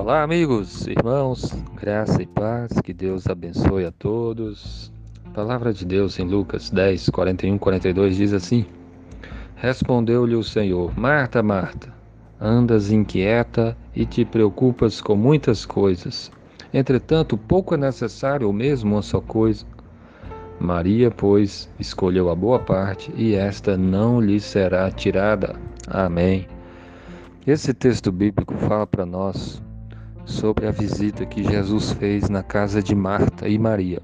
Olá, amigos, irmãos, graça e paz, que Deus abençoe a todos. A palavra de Deus em Lucas 10, 41, 42 diz assim: Respondeu-lhe o Senhor: Marta, Marta, andas inquieta e te preocupas com muitas coisas. Entretanto, pouco é necessário, ou mesmo uma só coisa. Maria, pois, escolheu a boa parte, e esta não lhe será tirada. Amém. Esse texto bíblico fala para nós sobre a visita que Jesus fez na casa de Marta e Maria.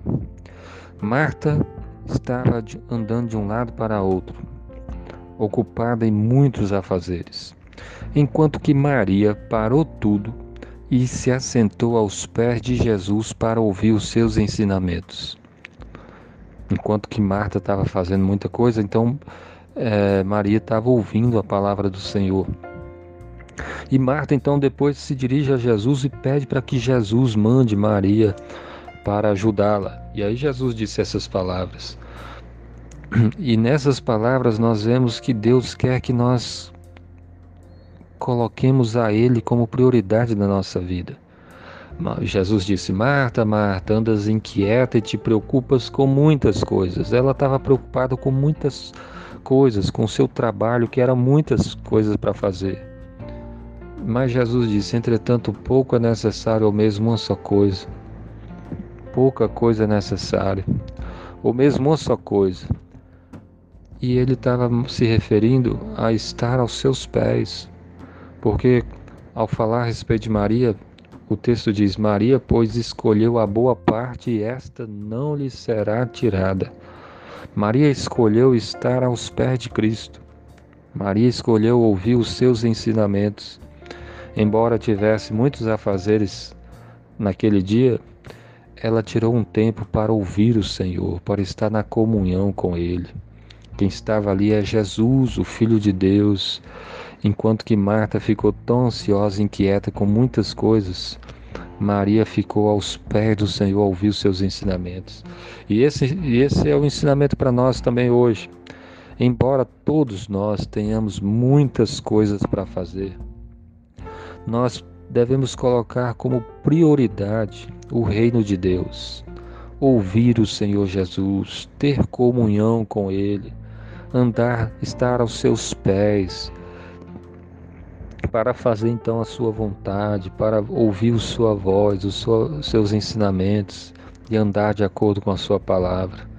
Marta estava andando de um lado para outro, ocupada em muitos afazeres, enquanto que Maria parou tudo e se assentou aos pés de Jesus para ouvir os seus ensinamentos. Enquanto que Marta estava fazendo muita coisa, então é, Maria estava ouvindo a palavra do Senhor. E Marta então depois se dirige a Jesus e pede para que Jesus mande Maria para ajudá-la. E aí Jesus disse essas palavras. E nessas palavras nós vemos que Deus quer que nós coloquemos a Ele como prioridade na nossa vida. Jesus disse: Marta, Marta, andas inquieta e te preocupas com muitas coisas. Ela estava preocupada com muitas coisas, com seu trabalho, que eram muitas coisas para fazer. Mas Jesus disse: entretanto, pouco é necessário, ou mesmo uma só coisa. Pouca coisa é necessária, ou mesmo uma só coisa. E ele estava se referindo a estar aos seus pés, porque ao falar a respeito de Maria, o texto diz: Maria, pois escolheu a boa parte e esta não lhe será tirada. Maria escolheu estar aos pés de Cristo. Maria escolheu ouvir os seus ensinamentos. Embora tivesse muitos afazeres naquele dia, ela tirou um tempo para ouvir o Senhor, para estar na comunhão com Ele. Quem estava ali é Jesus, o Filho de Deus. Enquanto que Marta ficou tão ansiosa e inquieta com muitas coisas, Maria ficou aos pés do Senhor os seus ensinamentos. E esse, esse é o ensinamento para nós também hoje. Embora todos nós tenhamos muitas coisas para fazer, nós devemos colocar como prioridade o reino de Deus, ouvir o Senhor Jesus, ter comunhão com Ele, andar, estar aos seus pés, para fazer então a sua vontade, para ouvir sua voz, os seus ensinamentos e andar de acordo com a sua palavra.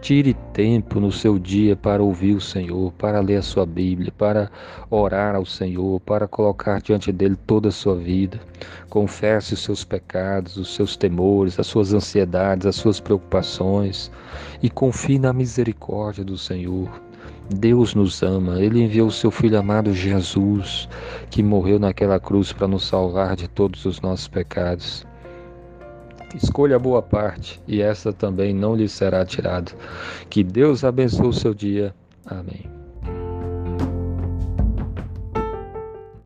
Tire tempo no seu dia para ouvir o Senhor, para ler a sua Bíblia, para orar ao Senhor, para colocar diante dele toda a sua vida. Confesse os seus pecados, os seus temores, as suas ansiedades, as suas preocupações e confie na misericórdia do Senhor. Deus nos ama, Ele enviou o seu Filho amado Jesus, que morreu naquela cruz para nos salvar de todos os nossos pecados. Escolha a boa parte, e essa também não lhe será tirada. Que Deus abençoe o seu dia. Amém.